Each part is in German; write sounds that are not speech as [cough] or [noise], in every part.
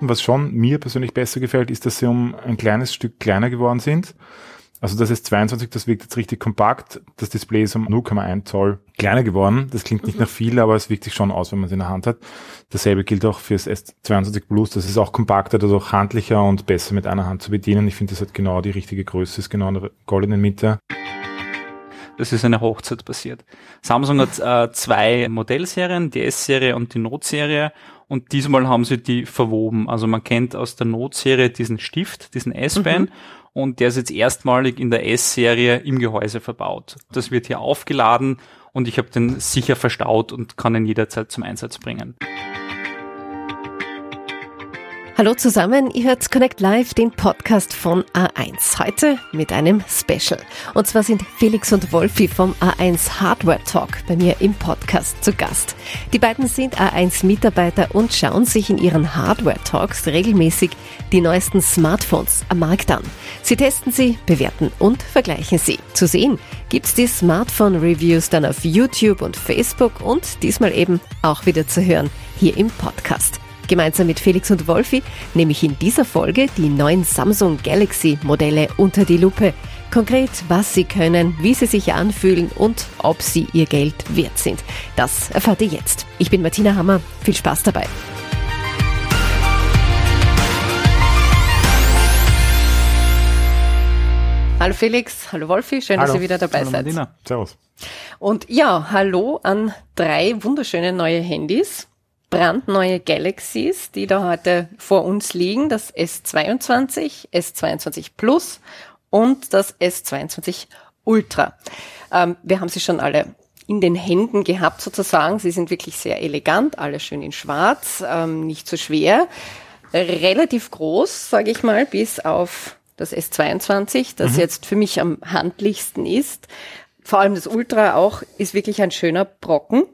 Was schon mir persönlich besser gefällt, ist, dass sie um ein kleines Stück kleiner geworden sind. Also das S22, das wirkt jetzt richtig kompakt. Das Display ist um 0,1 Zoll kleiner geworden. Das klingt nicht nach viel, aber es wirkt sich schon aus, wenn man es in der Hand hat. Dasselbe gilt auch fürs S22 Plus. Das ist auch kompakter, dadurch handlicher und besser mit einer Hand zu bedienen. Ich finde, das hat genau die richtige Größe, ist genau in der goldenen Mitte. Das ist eine Hochzeit passiert. Samsung hat äh, zwei Modellserien, die S-Serie und die Note-Serie. Und diesmal haben sie die verwoben. Also man kennt aus der Note-Serie diesen Stift, diesen S-Pen. Mhm. Und der ist jetzt erstmalig in der S-Serie im Gehäuse verbaut. Das wird hier aufgeladen und ich habe den sicher verstaut und kann ihn jederzeit zum Einsatz bringen. Hallo zusammen, ihr hört Connect Live, den Podcast von A1. Heute mit einem Special. Und zwar sind Felix und Wolfi vom A1 Hardware Talk bei mir im Podcast zu Gast. Die beiden sind A1 Mitarbeiter und schauen sich in ihren Hardware Talks regelmäßig die neuesten Smartphones am Markt an. Sie testen sie, bewerten und vergleichen sie. Zu sehen gibt's die Smartphone Reviews dann auf YouTube und Facebook und diesmal eben auch wieder zu hören hier im Podcast. Gemeinsam mit Felix und Wolfi nehme ich in dieser Folge die neuen Samsung Galaxy Modelle unter die Lupe. Konkret, was sie können, wie sie sich anfühlen und ob sie ihr Geld wert sind. Das erfahrt ihr jetzt. Ich bin Martina Hammer. Viel Spaß dabei. Hallo Felix, hallo Wolfi, schön, hallo. dass ihr wieder dabei hallo seid. Martina. Servus. Und ja, hallo an drei wunderschöne neue Handys brandneue Galaxies, die da heute vor uns liegen, das S22, S22 Plus und das S22 Ultra. Ähm, wir haben sie schon alle in den Händen gehabt sozusagen. Sie sind wirklich sehr elegant, alle schön in schwarz, ähm, nicht so schwer, relativ groß, sage ich mal, bis auf das S22, das mhm. jetzt für mich am handlichsten ist. Vor allem das Ultra auch ist wirklich ein schöner Brocken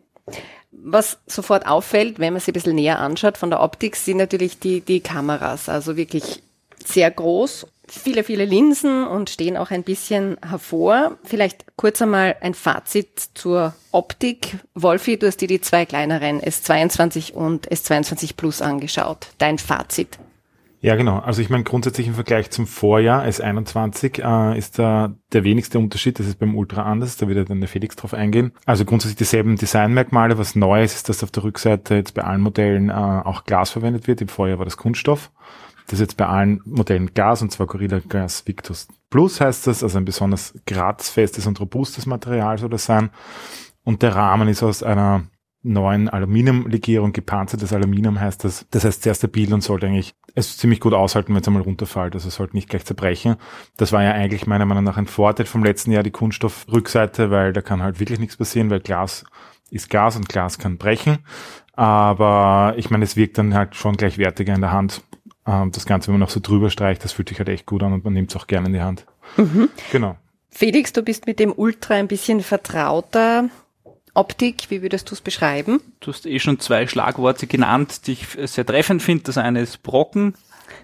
was sofort auffällt, wenn man sich ein bisschen näher anschaut von der Optik, sind natürlich die, die Kameras. Also wirklich sehr groß, viele, viele Linsen und stehen auch ein bisschen hervor. Vielleicht kurz einmal ein Fazit zur Optik. Wolfi, du hast dir die zwei kleineren S22 und S22 Plus angeschaut. Dein Fazit. Ja, genau. Also ich meine, grundsätzlich im Vergleich zum Vorjahr S21 äh, ist da der wenigste Unterschied. Das ist beim Ultra anders. Da wird dann der Felix drauf eingehen. Also grundsätzlich dieselben Designmerkmale. Was neu ist, ist, dass auf der Rückseite jetzt bei allen Modellen äh, auch Glas verwendet wird. Im Vorjahr war das Kunststoff. Das ist jetzt bei allen Modellen Glas, und zwar Gorilla Glass Victus Plus heißt das. Also ein besonders grazfestes und robustes Material soll das sein. Und der Rahmen ist aus einer neuen Aluminiumlegierung, gepanzertes Aluminium heißt das. Das heißt sehr stabil und sollte eigentlich es ziemlich gut aushalten, wenn es einmal runterfällt. Also es sollte nicht gleich zerbrechen. Das war ja eigentlich meiner Meinung nach ein Vorteil vom letzten Jahr, die Kunststoffrückseite, weil da kann halt wirklich nichts passieren, weil Glas ist Glas und Glas kann brechen. Aber ich meine, es wirkt dann halt schon gleichwertiger in der Hand. Ähm, das Ganze, wenn man noch so drüber streicht, das fühlt sich halt echt gut an und man nimmt es auch gerne in die Hand. Mhm. Genau. Felix, du bist mit dem Ultra ein bisschen vertrauter. Optik, wie würdest du es beschreiben? Du hast eh schon zwei Schlagworte genannt, die ich sehr treffend finde. Das eine ist Brocken,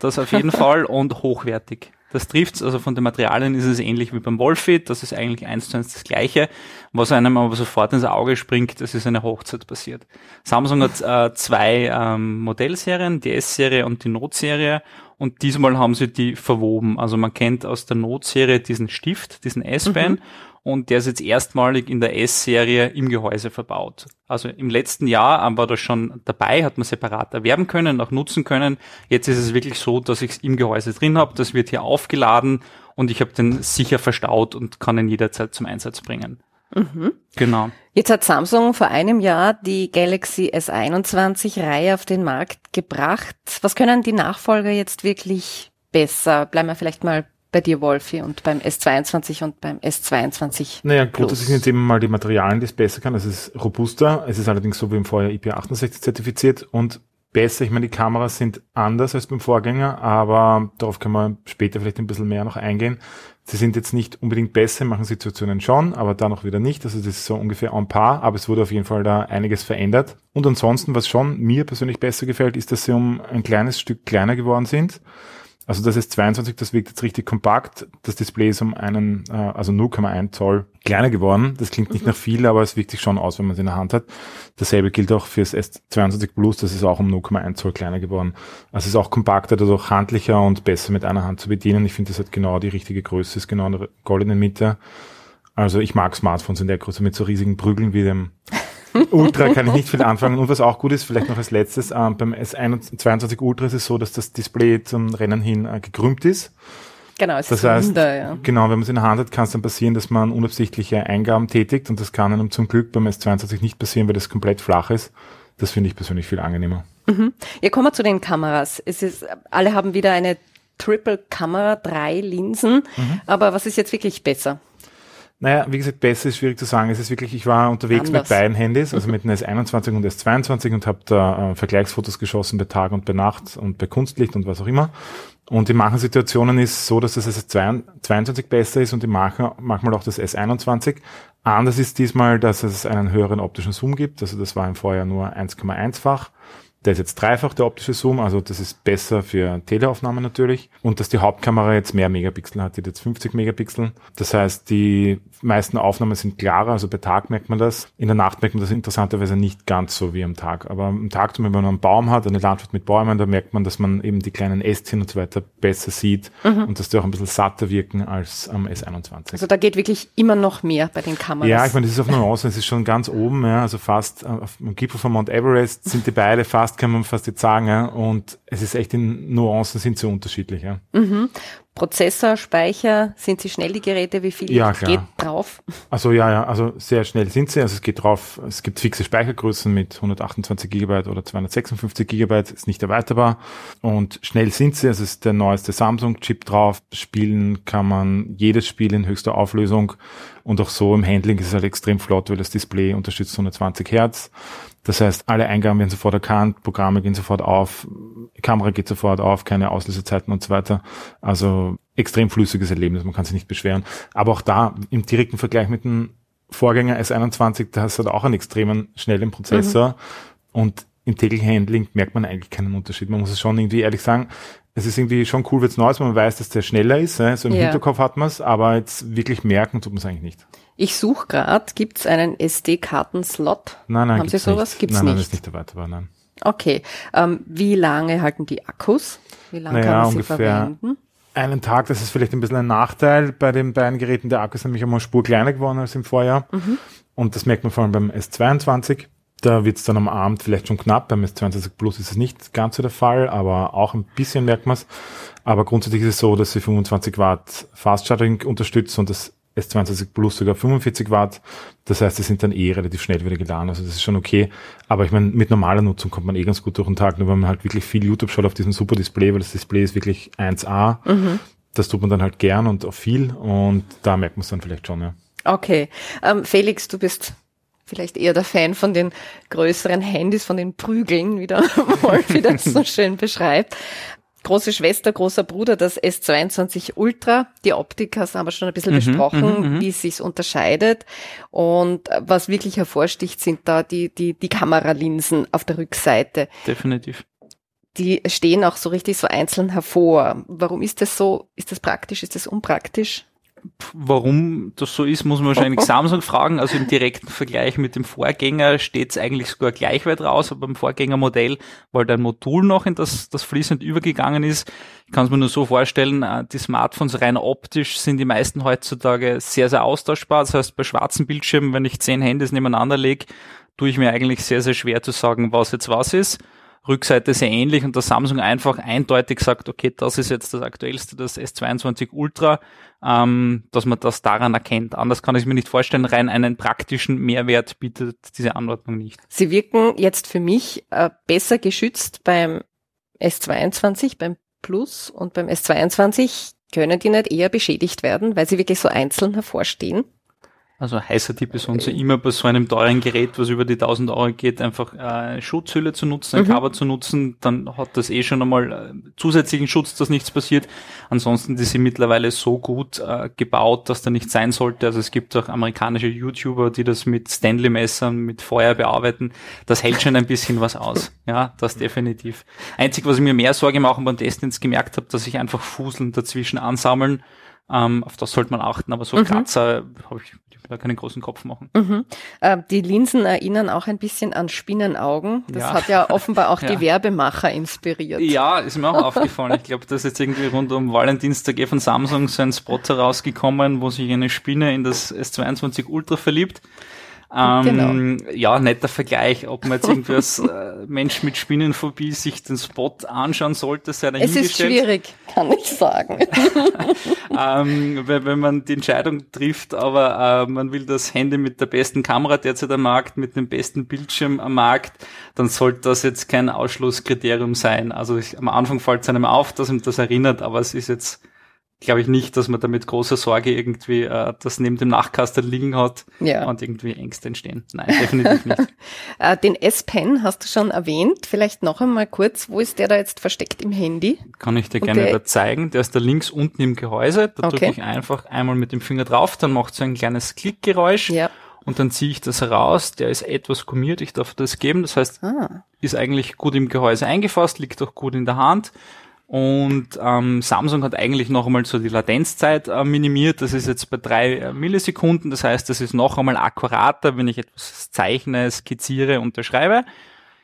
das auf jeden [laughs] Fall, und hochwertig. Das trifft's, also von den Materialien ist es ähnlich wie beim Wolfit, das ist eigentlich eins zu eins das gleiche. Was einem aber sofort ins Auge springt, das ist eine Hochzeit passiert. Samsung hat äh, zwei ähm, Modellserien, die S-Serie und die Note-Serie und diesmal haben sie die verwoben. Also man kennt aus der Note-Serie diesen Stift, diesen S-Pen mhm und der ist jetzt erstmalig in der S-Serie im Gehäuse verbaut. Also im letzten Jahr war das schon dabei, hat man separat erwerben können, auch nutzen können. Jetzt ist es wirklich so, dass ich es im Gehäuse drin habe, das wird hier aufgeladen und ich habe den sicher verstaut und kann ihn jederzeit zum Einsatz bringen. Mhm. Genau. Jetzt hat Samsung vor einem Jahr die Galaxy S21-Reihe auf den Markt gebracht. Was können die Nachfolger jetzt wirklich besser? Bleiben wir vielleicht mal bei dir, Wolfi, und beim S22 und beim S22. Naja, gut, das sind jetzt eben mal die Materialien, die es besser kann. Es ist robuster. Es ist allerdings so wie im Vorjahr IP68 zertifiziert und besser. Ich meine, die Kameras sind anders als beim Vorgänger, aber darauf können wir später vielleicht ein bisschen mehr noch eingehen. Sie sind jetzt nicht unbedingt besser, machen Situationen schon, aber da noch wieder nicht. Also das ist so ungefähr en par, aber es wurde auf jeden Fall da einiges verändert. Und ansonsten, was schon mir persönlich besser gefällt, ist, dass sie um ein kleines Stück kleiner geworden sind. Also das ist 22, das wirkt jetzt richtig kompakt. Das Display ist um einen, äh, also 0,1 Zoll kleiner geworden. Das klingt nicht mhm. nach viel, aber es wirkt sich schon aus, wenn man es in der Hand hat. Dasselbe gilt auch fürs S22 Plus, das ist auch um 0,1 Zoll kleiner geworden. Also es ist auch kompakter, dadurch handlicher und besser mit einer Hand zu bedienen. Ich finde, das hat genau die richtige Größe, ist genau in der goldenen Mitte. Also ich mag Smartphones in der Größe mit so riesigen Prügeln wie dem Ultra kann ich nicht viel anfangen. Und was auch gut ist, vielleicht noch als letztes, ähm, beim S22 Ultra ist es so, dass das Display zum Rennen hin äh, gekrümmt ist. Genau, es das ist heißt, Wunder, ja. genau, wenn man es in der Hand hat, kann es dann passieren, dass man unabsichtliche Eingaben tätigt und das kann einem zum Glück beim S22 nicht passieren, weil das komplett flach ist. Das finde ich persönlich viel angenehmer. Mhm. Ja, kommen wir zu den Kameras. Es ist, alle haben wieder eine Triple-Kamera, drei Linsen, mhm. aber was ist jetzt wirklich besser? Naja, wie gesagt, besser ist schwierig zu sagen. Es ist wirklich, ich war unterwegs Anders. mit beiden Handys, also mit dem S21 und S22 und habe da äh, Vergleichsfotos geschossen bei Tag und bei Nacht und bei Kunstlicht und was auch immer. Und in manchen Situationen ist so, dass das S22 besser ist und in manchen, manchmal auch das S21. Anders ist diesmal, dass es einen höheren optischen Zoom gibt. Also das war im Vorjahr nur 1,1-fach. Der ist jetzt dreifach der optische Zoom, also das ist besser für Teleaufnahmen natürlich. Und dass die Hauptkamera jetzt mehr Megapixel hat, die hat jetzt 50 Megapixel. Das heißt, die meisten Aufnahmen sind klarer, also bei Tag merkt man das. In der Nacht merkt man das interessanterweise nicht ganz so wie am Tag. Aber am Tag, wenn man einen Baum hat, eine Landschaft mit Bäumen, da merkt man, dass man eben die kleinen Ästchen und so weiter besser sieht mhm. und dass die auch ein bisschen satter wirken als am S21. Also da geht wirklich immer noch mehr bei den Kameras. Ja, ich meine, das ist auf Nuancen, es ist schon ganz oben, ja, also fast auf dem Gipfel von Mount Everest sind die beide fast fast, kann man fast jetzt sagen. Ja? Und es ist echt in Nuancen sind so unterschiedlich. Ja. Mhm. Prozessor, Speicher, sind sie schnell die Geräte? Wie viel ja, geht drauf? Also ja, ja, also sehr schnell sind sie. Also es geht drauf, es gibt fixe Speichergrößen mit 128 Gigabyte oder 256 Gigabyte, ist nicht erweiterbar. Und schnell sind sie, also es ist der neueste Samsung-Chip drauf. Spielen kann man jedes Spiel in höchster Auflösung. Und auch so im Handling ist es halt extrem flott, weil das Display unterstützt 120 Hertz. Das heißt, alle Eingaben werden sofort erkannt, Programme gehen sofort auf, Kamera geht sofort auf, keine Auslösezeiten und so weiter. Also extrem flüssiges Erlebnis, man kann sich nicht beschweren. Aber auch da im direkten Vergleich mit dem Vorgänger S21, da hast du auch einen extremen schnellen Prozessor mhm. und im täglichen Handling merkt man eigentlich keinen Unterschied. Man muss es schon irgendwie ehrlich sagen, es ist irgendwie schon cool, wenn es neu ist, wenn man weiß, dass der schneller ist. So im ja. Hinterkopf hat man es, aber jetzt wirklich merken tut man es eigentlich nicht. Ich suche gerade, gibt es einen SD-Karten-Slot? Nein, nein, Haben Sie sowas? Gibt es nicht? Nein, nein, ist nicht erweiterbar, nein. Okay. Ähm, wie lange halten die Akkus? Wie lange naja, kann man sie verwenden? Einen Tag, das ist vielleicht ein bisschen ein Nachteil bei den beiden Geräten. Der Akku ist nämlich einmal Spur kleiner geworden als im Vorjahr. Mhm. Und das merkt man vor allem beim S22. Da wird es dann am Abend vielleicht schon knapp. Beim S22 Plus ist es nicht ganz so der Fall, aber auch ein bisschen merkt man es. Aber grundsätzlich ist es so, dass sie 25 Watt Fast Charging unterstützen und das S22 Plus sogar 45 Watt. Das heißt, die sind dann eh relativ schnell wieder geladen. Also das ist schon okay. Aber ich meine, mit normaler Nutzung kommt man eh ganz gut durch den Tag. Nur wenn man halt wirklich viel YouTube schaut auf diesem super Display, weil das Display ist wirklich 1A. Mhm. Das tut man dann halt gern und auch viel. Und da merkt man es dann vielleicht schon, ja. Okay. Ähm, Felix, du bist vielleicht eher der Fan von den größeren Handys, von den Prügeln, wie der [laughs] Wolfi das so schön beschreibt große Schwester, großer Bruder, das S22 Ultra. Die Optik hast du aber schon ein bisschen mhm, besprochen, mhm, mhm, wie es sich unterscheidet. Und was wirklich hervorsticht, sind da die, die, die Kameralinsen auf der Rückseite. Definitiv. Die stehen auch so richtig so einzeln hervor. Warum ist das so? Ist das praktisch? Ist das unpraktisch? Warum das so ist, muss man wahrscheinlich [laughs] Samsung fragen. Also im direkten Vergleich mit dem Vorgänger steht es eigentlich sogar gleich weit raus, aber beim Vorgängermodell, weil da ein Modul noch in das, das fließend übergegangen ist. Ich kann es mir nur so vorstellen, äh, die Smartphones rein optisch sind die meisten heutzutage sehr, sehr austauschbar. Das heißt, bei schwarzen Bildschirmen, wenn ich zehn Handys nebeneinander lege, tue ich mir eigentlich sehr, sehr schwer zu sagen, was jetzt was ist. Rückseite sehr ähnlich und der Samsung einfach eindeutig sagt, okay, das ist jetzt das aktuellste, das S22 Ultra, ähm, dass man das daran erkennt. Anders kann ich mir nicht vorstellen, rein einen praktischen Mehrwert bietet diese Anordnung nicht. Sie wirken jetzt für mich äh, besser geschützt beim S22, beim Plus und beim S22 können die nicht eher beschädigt werden, weil sie wirklich so einzeln hervorstehen? Also heißer Tipp ist uns immer bei so einem teuren Gerät, was über die 1000 Euro geht, einfach äh, Schutzhülle zu nutzen, ein mhm. Cover zu nutzen, dann hat das eh schon einmal äh, zusätzlichen Schutz, dass nichts passiert. Ansonsten die sind mittlerweile so gut äh, gebaut, dass da nichts sein sollte. Also es gibt auch amerikanische YouTuber, die das mit Stanley-Messern, mit Feuer bearbeiten. Das hält schon ein bisschen was aus. [laughs] Ja, das definitiv. Einzig, was ich mir mehr Sorge machen beim Testen jetzt gemerkt habe, dass sich einfach Fuseln dazwischen ansammeln. Ähm, auf das sollte man achten, aber so mhm. Kratzer habe ich da keinen großen Kopf machen. Mhm. Äh, die Linsen erinnern auch ein bisschen an Spinnenaugen. Das ja. hat ja offenbar auch [laughs] ja. die Werbemacher inspiriert. Ja, ist mir auch aufgefallen. Ich glaube, da ist jetzt irgendwie rund um Valentinstag eh von Samsung so ein Spot herausgekommen, wo sich eine Spinne in das S22 Ultra verliebt. Ähm, genau. Ja, netter Vergleich, ob man jetzt irgendwie als [laughs] äh, Mensch mit Spinnenphobie sich den Spot anschauen sollte, sei Es ist schwierig, kann ich sagen. [laughs] ähm, wenn, wenn, man die Entscheidung trifft, aber äh, man will das Handy mit der besten Kamera derzeit am Markt, mit dem besten Bildschirm am Markt, dann sollte das jetzt kein Ausschlusskriterium sein. Also ich, am Anfang fällt es einem auf, dass ihm das erinnert, aber es ist jetzt glaube ich nicht, dass man da mit großer Sorge irgendwie äh, das neben dem Nachkasten liegen hat ja. und irgendwie Ängste entstehen. Nein, definitiv nicht. [laughs] Äh, den S-Pen hast du schon erwähnt. Vielleicht noch einmal kurz, wo ist der da jetzt versteckt im Handy? Kann ich dir und gerne da zeigen. Der ist da links unten im Gehäuse. Da okay. drücke ich einfach einmal mit dem Finger drauf, dann macht so ein kleines Klickgeräusch. Ja. Und dann ziehe ich das heraus. Der ist etwas gummiert. Ich darf das geben. Das heißt, ah. ist eigentlich gut im Gehäuse eingefasst, liegt auch gut in der Hand. Und ähm, Samsung hat eigentlich noch einmal so die Latenzzeit äh, minimiert. Das ist jetzt bei drei äh, Millisekunden. Das heißt, das ist noch einmal akkurater, wenn ich etwas zeichne, skizziere, unterschreibe.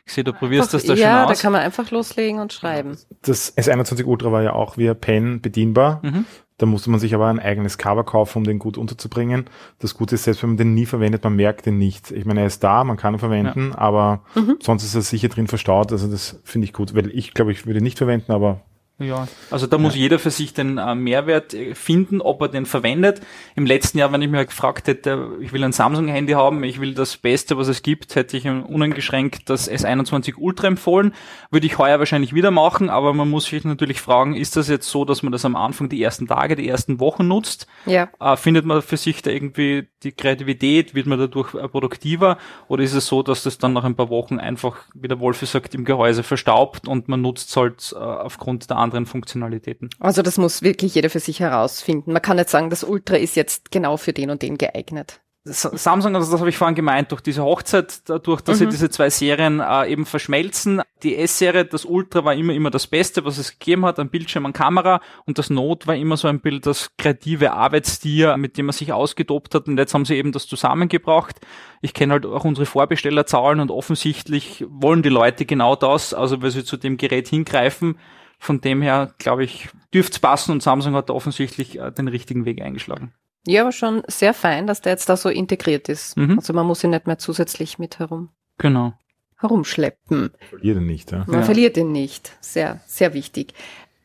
Ich sehe, du probierst das da ja, schon aus. Ja, da kann man einfach loslegen und schreiben. Das S21 Ultra war ja auch via Pen bedienbar. Mhm. Da musste man sich aber ein eigenes Cover kaufen, um den gut unterzubringen. Das Gute ist, selbst wenn man den nie verwendet, man merkt den nicht. Ich meine, er ist da, man kann ihn verwenden, ja. aber mhm. sonst ist er sicher drin verstaut. Also das finde ich gut, weil ich glaube, ich würde ihn nicht verwenden, aber ja, also da muss ja. jeder für sich den äh, Mehrwert äh, finden, ob er den verwendet. Im letzten Jahr, wenn ich mir gefragt hätte, ich will ein Samsung-Handy haben, ich will das Beste, was es gibt, hätte ich uneingeschränkt das S21 Ultra empfohlen. Würde ich heuer wahrscheinlich wieder machen, aber man muss sich natürlich fragen, ist das jetzt so, dass man das am Anfang die ersten Tage, die ersten Wochen nutzt? Ja. Äh, findet man für sich da irgendwie die Kreativität, wird man dadurch äh, produktiver? Oder ist es so, dass das dann nach ein paar Wochen einfach, wie der Wolf sagt, im Gehäuse verstaubt und man nutzt es halt äh, aufgrund der anderen Funktionalitäten. Also das muss wirklich jeder für sich herausfinden. Man kann nicht sagen, das Ultra ist jetzt genau für den und den geeignet. Samsung, also das habe ich vorhin gemeint, durch diese Hochzeit, dadurch, dass mhm. sie diese zwei Serien äh, eben verschmelzen. Die S-Serie, das Ultra war immer immer das Beste, was es gegeben hat, ein Bildschirm, an Kamera und das Note war immer so ein Bild, das kreative Arbeitstier, mit dem man sich ausgetobt hat und jetzt haben sie eben das zusammengebracht. Ich kenne halt auch unsere Vorbestellerzahlen und offensichtlich wollen die Leute genau das, also weil sie zu dem Gerät hingreifen, von dem her, glaube ich, dürfte es passen und Samsung hat da offensichtlich äh, den richtigen Weg eingeschlagen. Ja, aber schon sehr fein, dass der jetzt da so integriert ist. Mhm. Also man muss ihn nicht mehr zusätzlich mit herum. Genau. Herumschleppen. Man verliert ihn nicht, ja. Man ja. verliert ihn nicht. Sehr, sehr wichtig.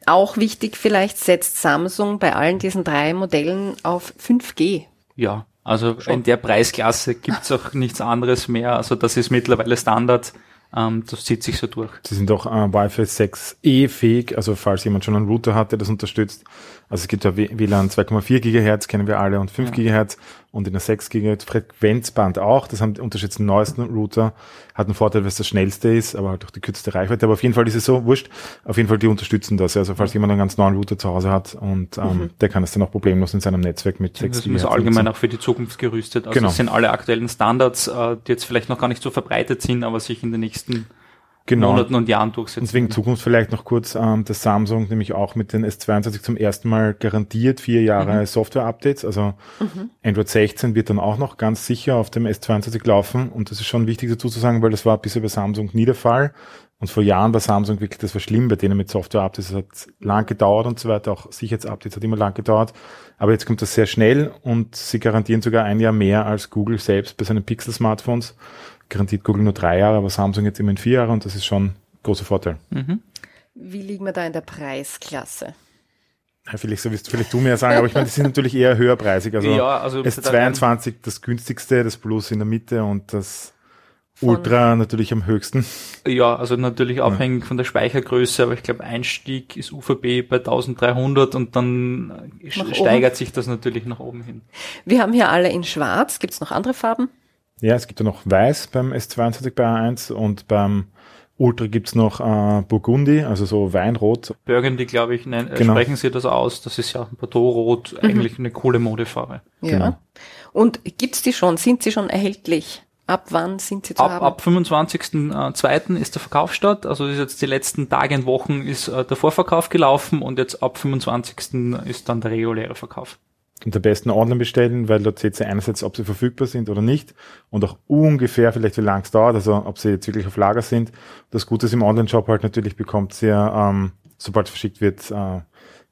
Auch wichtig vielleicht setzt Samsung bei allen diesen drei Modellen auf 5G. Ja, also Schon. in der Preisklasse gibt's auch nichts anderes mehr. Also das ist mittlerweile Standard. Ähm, das zieht sich so durch. Sie sind auch äh, Wi-Fi 6E fähig, also falls jemand schon einen Router hat, der das unterstützt. Also es gibt ja WLAN 2,4 Gigahertz, kennen wir alle, und 5 ja. Gigahertz und in der 6 Gigahertz Frequenzband auch. Das haben die unterschätzten neuesten Router. Hat einen Vorteil, weil es das schnellste ist, aber halt auch die kürzeste Reichweite. Aber auf jeden Fall ist es so, wurscht. Auf jeden Fall, die unterstützen das. Also falls jemand einen ganz neuen Router zu Hause hat und ähm, mhm. der kann es dann auch problemlos in seinem Netzwerk mit 6 Das ist allgemein auch für die Zukunft gerüstet. Also genau. das sind alle aktuellen Standards, äh, die jetzt vielleicht noch gar nicht so verbreitet sind, aber sich in den nächsten genau. Monaten und Jahren durchsetzen. Deswegen Zukunft vielleicht noch kurz, ähm, dass Samsung nämlich auch mit den S22 zum ersten Mal garantiert vier Jahre mhm. Software-Updates. Also mhm. Android 16 wird dann auch noch ganz sicher auf dem S22 laufen. Und das ist schon wichtig dazu zu sagen, weil das war bisher bei Samsung nie der Fall. Und vor Jahren war Samsung wirklich, das war schlimm bei denen mit Software-Updates. Es hat lang gedauert und so weiter. Auch Sicherheitsupdates hat immer lang gedauert. Aber jetzt kommt das sehr schnell und sie garantieren sogar ein Jahr mehr als Google selbst bei seinen Pixel-Smartphones garantiert Google nur drei Jahre, aber Samsung jetzt immerhin vier Jahre und das ist schon ein großer Vorteil. Mhm. Wie liegen wir da in der Preisklasse? Ja, vielleicht, so wirst vielleicht du mir sagen, aber ich meine, die sind natürlich eher höherpreisig. Also, ja, also S22 das günstigste, das Plus in der Mitte und das Ultra natürlich am höchsten. Ja, also natürlich abhängig ja. von der Speichergröße, aber ich glaube Einstieg ist UVB bei 1300 und dann steigert oben. sich das natürlich nach oben hin. Wir haben hier alle in schwarz. Gibt es noch andere Farben? Ja, es gibt ja noch weiß beim S22 bei A1 und beim Ultra gibt's noch äh, Burgundi, also so Weinrot. Burgundy, glaube ich, nein, genau. sprechen Sie das aus. Das ist ja Bordeaux-Rot, mhm. eigentlich eine coole Modefarbe. Ja. Genau. Und gibt's die schon? Sind sie schon erhältlich? Ab wann sind sie zu ab, haben? Ab 25.02. ist der Verkauf statt. Also ist jetzt die letzten Tage und Wochen ist äh, der Vorverkauf gelaufen und jetzt ab 25. ist dann der reguläre Verkauf. Am besten online bestellen, weil dort seht ihr einerseits, ob sie verfügbar sind oder nicht und auch ungefähr vielleicht wie lang es dauert, also ob sie jetzt wirklich auf Lager sind. Das Gute ist im Online-Shop halt natürlich bekommt ihr, ähm, sobald es verschickt wird, äh,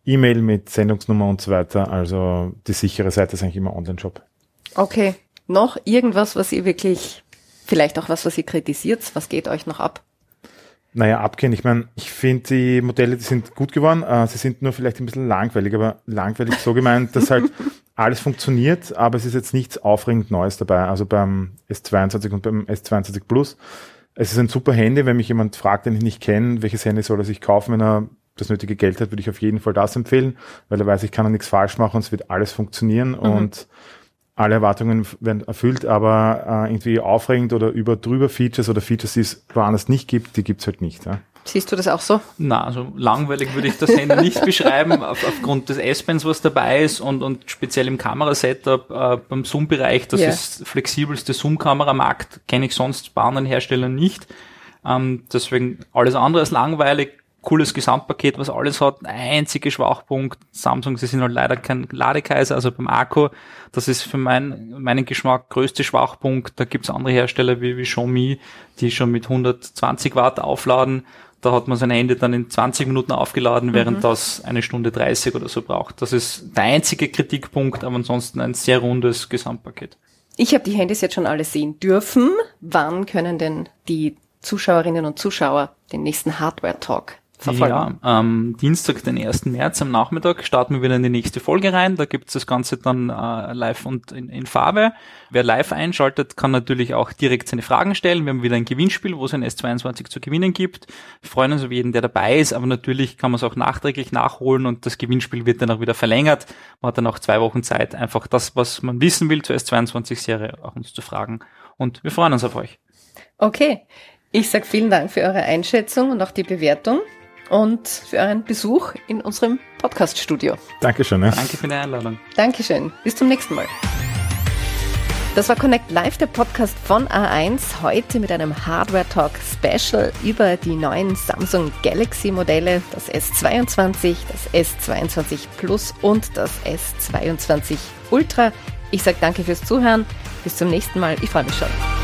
E-Mail mit Sendungsnummer und so weiter. Also die sichere Seite ist eigentlich immer Online-Shop. Okay. Noch irgendwas, was ihr wirklich, vielleicht auch was, was ihr kritisiert? Was geht euch noch ab? Naja, abgehen. Ich meine, ich finde die Modelle, die sind gut geworden. Äh, sie sind nur vielleicht ein bisschen langweilig, aber langweilig so gemeint, dass halt [laughs] alles funktioniert, aber es ist jetzt nichts aufregend Neues dabei. Also beim S22 und beim S22 Plus. Es ist ein super Handy. Wenn mich jemand fragt, den ich nicht kenne, welches Handy soll er sich kaufen, wenn er das nötige Geld hat, würde ich auf jeden Fall das empfehlen, weil er weiß, ich kann da nichts falsch machen und es wird alles funktionieren mhm. und alle Erwartungen werden erfüllt, aber äh, irgendwie aufregend oder über drüber Features oder Features, die es woanders nicht gibt, die gibt's halt nicht. Ja. Siehst du das auch so? Na, also langweilig würde ich das Handy nicht beschreiben, [laughs] auf, aufgrund des S-Bands, was dabei ist und, und speziell im Kamerasetup äh, beim Zoom-Bereich, das yeah. ist flexibelste Zoom-Kameramarkt, kenne ich sonst bei anderen Herstellern nicht. Ähm, deswegen alles andere als langweilig, cooles Gesamtpaket, was alles hat. Einziger Schwachpunkt, Samsung, sie sind halt leider kein Ladekaiser, also beim Akku, das ist für mein, meinen Geschmack größte Schwachpunkt. Da gibt's andere Hersteller wie, wie Xiaomi, die schon mit 120 Watt aufladen. Da hat man sein Handy dann in 20 Minuten aufgeladen, während mhm. das eine Stunde 30 oder so braucht. Das ist der einzige Kritikpunkt, aber ansonsten ein sehr rundes Gesamtpaket. Ich habe die Handys jetzt schon alle sehen dürfen. Wann können denn die Zuschauerinnen und Zuschauer den nächsten Hardware-Talk verfolgen. Ja, am Dienstag, den 1. März am Nachmittag starten wir wieder in die nächste Folge rein. Da gibt es das Ganze dann äh, live und in, in, Farbe. Wer live einschaltet, kann natürlich auch direkt seine Fragen stellen. Wir haben wieder ein Gewinnspiel, wo es ein S22 zu gewinnen gibt. Wir freuen uns über jeden, der dabei ist, aber natürlich kann man es auch nachträglich nachholen und das Gewinnspiel wird dann auch wieder verlängert. Man hat dann auch zwei Wochen Zeit, einfach das, was man wissen will zur S22-Serie, auch uns zu fragen. Und wir freuen uns auf euch. Okay. Ich sage vielen Dank für eure Einschätzung und auch die Bewertung und für euren Besuch in unserem Podcast-Studio. Dankeschön. Ja. Danke für die Einladung. Dankeschön. Bis zum nächsten Mal. Das war Connect Live, der Podcast von A1, heute mit einem Hardware Talk Special über die neuen Samsung Galaxy Modelle, das S22, das S22 Plus und das S22 Ultra. Ich sage danke fürs Zuhören. Bis zum nächsten Mal. Ich freue mich schon.